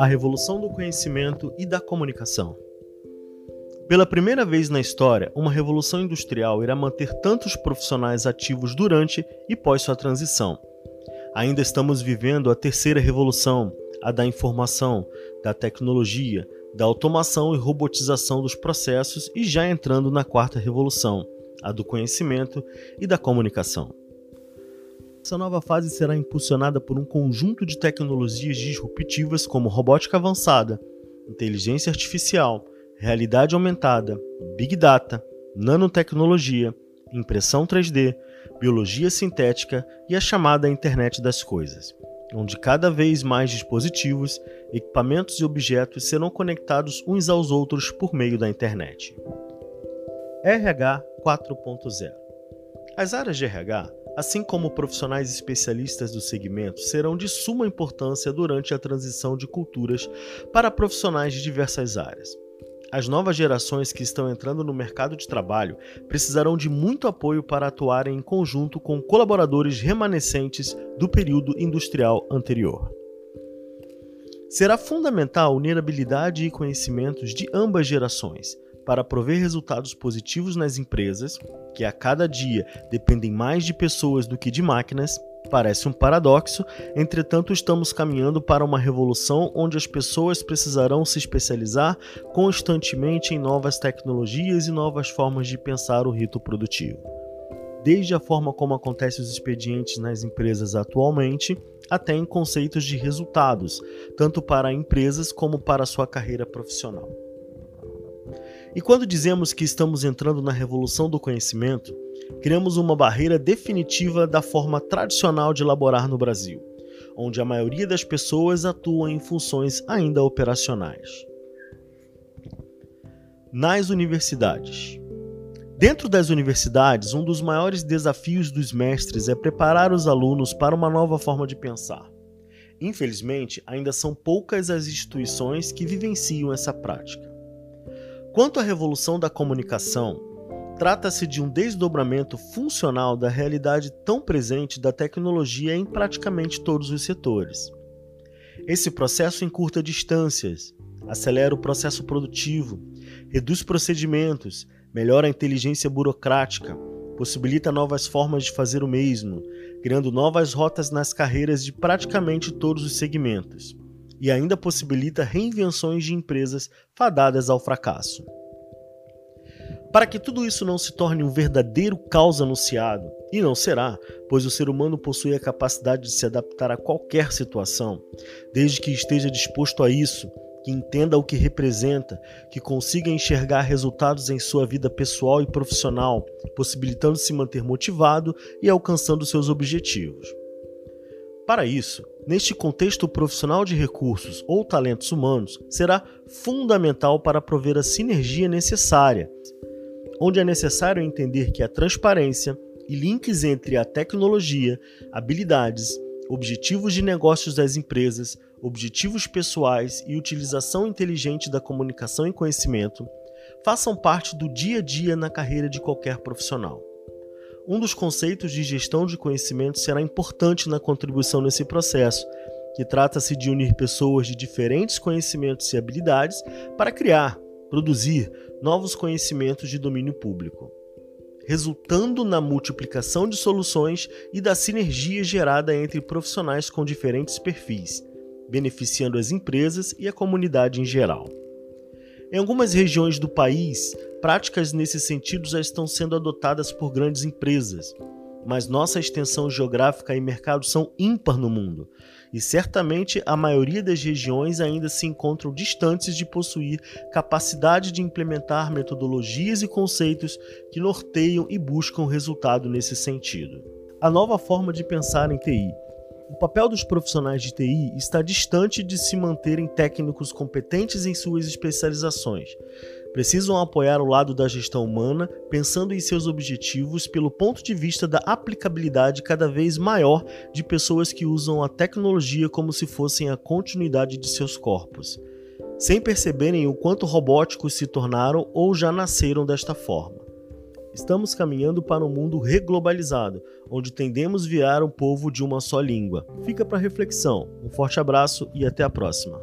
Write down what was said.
a revolução do conhecimento e da comunicação. Pela primeira vez na história, uma revolução industrial irá manter tantos profissionais ativos durante e pós sua transição. Ainda estamos vivendo a terceira revolução, a da informação, da tecnologia, da automação e robotização dos processos e já entrando na quarta revolução, a do conhecimento e da comunicação. Essa nova fase será impulsionada por um conjunto de tecnologias disruptivas como robótica avançada, inteligência artificial, realidade aumentada, big data, nanotecnologia, impressão 3D, biologia sintética e a chamada internet das coisas, onde cada vez mais dispositivos, equipamentos e objetos serão conectados uns aos outros por meio da internet. RH 4.0 As áreas de RH assim como profissionais especialistas do segmento, serão de suma importância durante a transição de culturas para profissionais de diversas áreas. As novas gerações que estão entrando no mercado de trabalho precisarão de muito apoio para atuarem em conjunto com colaboradores remanescentes do período industrial anterior. Será fundamental unir habilidade e conhecimentos de ambas gerações para prover resultados positivos nas empresas, que a cada dia dependem mais de pessoas do que de máquinas, parece um paradoxo, entretanto, estamos caminhando para uma revolução onde as pessoas precisarão se especializar constantemente em novas tecnologias e novas formas de pensar o rito produtivo. Desde a forma como acontecem os expedientes nas empresas atualmente, até em conceitos de resultados, tanto para empresas como para sua carreira profissional. E quando dizemos que estamos entrando na revolução do conhecimento, criamos uma barreira definitiva da forma tradicional de elaborar no Brasil, onde a maioria das pessoas atuam em funções ainda operacionais. Nas universidades. Dentro das universidades, um dos maiores desafios dos mestres é preparar os alunos para uma nova forma de pensar. Infelizmente, ainda são poucas as instituições que vivenciam essa prática. Quanto à revolução da comunicação, trata-se de um desdobramento funcional da realidade tão presente da tecnologia em praticamente todos os setores. Esse processo encurta distâncias, acelera o processo produtivo, reduz procedimentos, melhora a inteligência burocrática, possibilita novas formas de fazer o mesmo, criando novas rotas nas carreiras de praticamente todos os segmentos e ainda possibilita reinvenções de empresas fadadas ao fracasso. Para que tudo isso não se torne um verdadeiro caos anunciado, e não será, pois o ser humano possui a capacidade de se adaptar a qualquer situação, desde que esteja disposto a isso, que entenda o que representa, que consiga enxergar resultados em sua vida pessoal e profissional, possibilitando se manter motivado e alcançando seus objetivos. Para isso, neste contexto profissional de recursos ou talentos humanos, será fundamental para prover a sinergia necessária, onde é necessário entender que a transparência e links entre a tecnologia, habilidades, objetivos de negócios das empresas, objetivos pessoais e utilização inteligente da comunicação e conhecimento façam parte do dia a dia na carreira de qualquer profissional. Um dos conceitos de gestão de conhecimento será importante na contribuição nesse processo, que trata-se de unir pessoas de diferentes conhecimentos e habilidades para criar, produzir novos conhecimentos de domínio público, resultando na multiplicação de soluções e da sinergia gerada entre profissionais com diferentes perfis, beneficiando as empresas e a comunidade em geral. Em algumas regiões do país, práticas nesse sentido já estão sendo adotadas por grandes empresas, mas nossa extensão geográfica e mercado são ímpar no mundo, e certamente a maioria das regiões ainda se encontram distantes de possuir capacidade de implementar metodologias e conceitos que norteiam e buscam resultado nesse sentido. A nova forma de pensar em TI o papel dos profissionais de TI está distante de se manterem técnicos competentes em suas especializações. Precisam apoiar o lado da gestão humana, pensando em seus objetivos pelo ponto de vista da aplicabilidade cada vez maior de pessoas que usam a tecnologia como se fossem a continuidade de seus corpos, sem perceberem o quanto robóticos se tornaram ou já nasceram desta forma. Estamos caminhando para um mundo reglobalizado, onde tendemos virar um povo de uma só língua. Fica para reflexão. Um forte abraço e até a próxima.